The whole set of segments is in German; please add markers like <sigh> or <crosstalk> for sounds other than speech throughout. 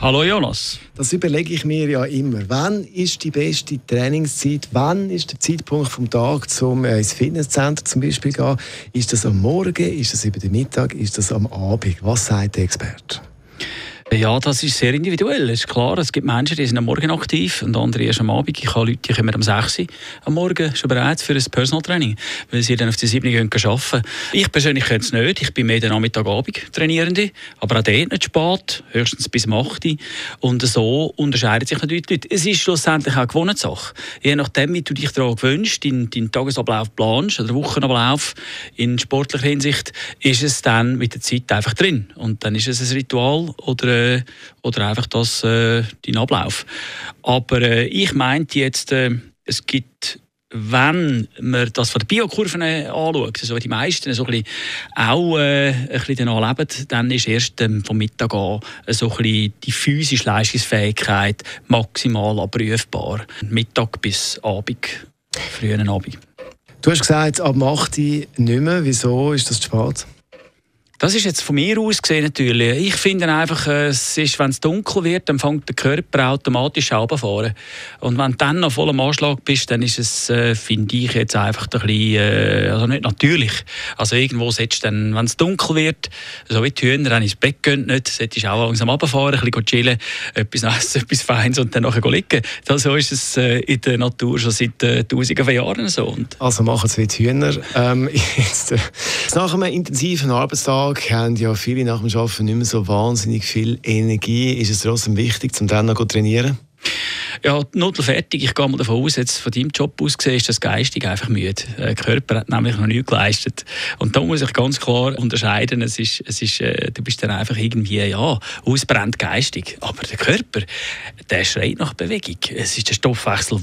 Hallo Jonas. Das überlege ich mir ja immer. Wann ist die beste Trainingszeit? Wann ist der Zeitpunkt vom Tag, um äh, ins Fitnesscenter zum Beispiel gehen? Ist das am Morgen? Ist das über den Mittag? Ist das am Abend? Was sagt der Experte? Ja, das ist sehr individuell. Es ist klar, es gibt Menschen, die sind am Morgen aktiv und andere erst am Abend. Ich habe Leute, die kommen um 6 Uhr am Morgen schon bereit für ein Personal Training, weil sie dann auf die 7 Uhr arbeiten Ich persönlich könnte es nicht. Ich bin mehr der Nachmittagabend Trainierende, aber auch dort nicht spät, höchstens bis 8 Uhr. Und so unterscheiden sich natürlich die Leute. Es ist schlussendlich auch eine Gewohnheitssache. Je nachdem, wie du dich daran gewöhnst, deinen, deinen Tagesablauf planst oder Wochenablauf in sportlicher Hinsicht, ist es dann mit der Zeit einfach drin. Und dann ist es ein Ritual oder äh, oder einfach das, äh, dein Ablauf. Aber äh, ich meinte jetzt, äh, es gibt wenn man das von der Biokurven anschaut, also die meisten so ein bisschen auch äh, ein bisschen danach leben, dann ist erst ähm, vom Mittag an so ein die physische Leistungsfähigkeit maximal abrufbar. Mittag bis Abend, frühen Abend. Du hast gesagt, ab 8 Uhr nicht mehr. Wieso ist das zu spät? Das ist jetzt von mir aus gesehen natürlich. Ich finde einfach, äh, es ist, wenn es dunkel wird, dann fängt der Körper automatisch runterfahren. Und wenn du dann noch voll am Anschlag bist, dann ist es, äh, finde ich, jetzt einfach ein bisschen, äh, also nicht natürlich. Also irgendwo setzt dann, wenn es dunkel wird, so wie die Hühner dann ins Bett gehen, nicht, solltest du auch langsam runterfahren, ein bisschen chillen, etwas essen, <laughs> etwas Feines und dann nachher liegen. Das, so ist es äh, in der Natur schon seit äh, tausenden von Jahren so. Und also machen es wie die Hühner. Ähm, <laughs> jetzt, äh, nach einem intensiven Arbeitstag Tag haben ja viele nach dem Arbeiten nicht mehr so wahnsinnig viel Energie. Ist es trotzdem wichtig, um dann noch zu trainieren? Ja, Notl fertig. Ich gehe mal davon aus, jetzt von deinem Job aus gesehen, ist das geistig einfach müde. Der Körper hat nämlich noch nichts geleistet. Und da muss ich ganz klar unterscheiden. Es ist, es ist, äh, du bist dann einfach irgendwie, ja, ausbrennt geistig. Aber der Körper, der schreit nach Bewegung. Es ist der Stoffwechsel,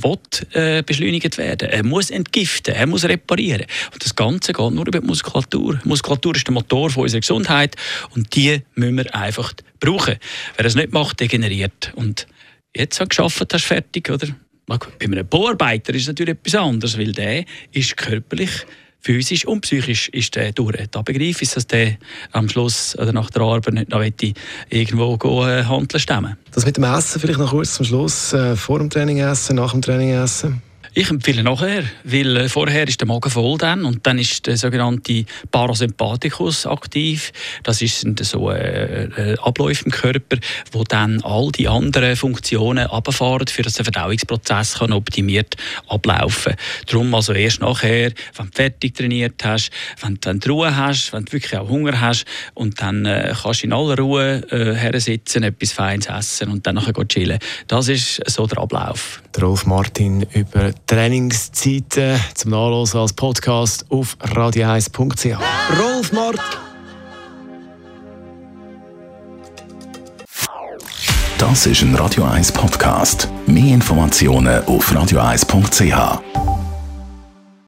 der äh, beschleunigt werden. Er muss entgiften, er muss reparieren. Und das Ganze geht nur über die Muskulatur. Die Muskulatur ist der Motor von unserer Gesundheit und die müssen wir einfach brauchen. Wer es nicht macht, degeneriert. Und jetzt halt geschafft hast, fertig, oder? Bei einem Bauarbeiter ist es natürlich etwas anderes, weil der ist körperlich physisch und psychisch ist der durch. Da begreife ich, dass der am Schluss oder nach der Arbeit nicht noch irgendwo gehen, äh, handeln stemmen. Das mit dem Essen vielleicht noch kurz zum Schluss. Äh, vor dem Training essen, nach dem Training essen? Ich empfehle nachher, weil äh, vorher ist der Magen voll dann und dann ist der sogenannte Parasympathikus aktiv. Das sind so äh, äh, Abläufe im Körper, wo dann all die anderen Funktionen abfahren, für dass der Verdauungsprozess kann optimiert ablaufen. Darum also erst nachher, wenn du fertig trainiert hast, wenn du dann Ruhe hast, wenn du wirklich auch Hunger hast und dann kannst du in aller Ruhe äh, hersitzen, etwas Feines essen und dann nachher chillen. Das ist so der Ablauf. Rolf Martin über Trainingszeiten zum Nachlesen als Podcast auf radio1.ch. Rolf Mart. Das ist ein Radio 1 Podcast. Mehr Informationen auf radio1.ch.